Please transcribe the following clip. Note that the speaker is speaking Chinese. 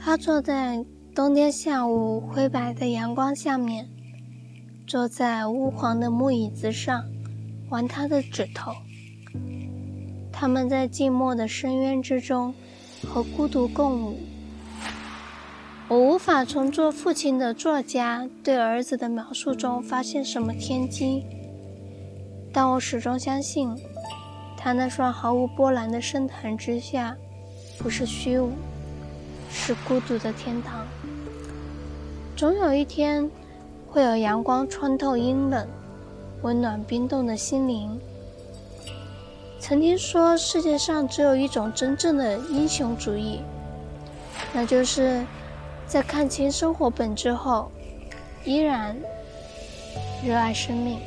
他坐在冬天下午灰白的阳光下面，坐在乌黄的木椅子上，玩他的指头。他们在寂寞的深渊之中和孤独共舞。我无法从做父亲的作家对儿子的描述中发现什么天机，但我始终相信，他那双毫无波澜的深潭之下，不是虚无。是孤独的天堂。总有一天，会有阳光穿透阴冷，温暖冰冻的心灵。曾经说，世界上只有一种真正的英雄主义，那就是在看清生活本质后，依然热爱生命。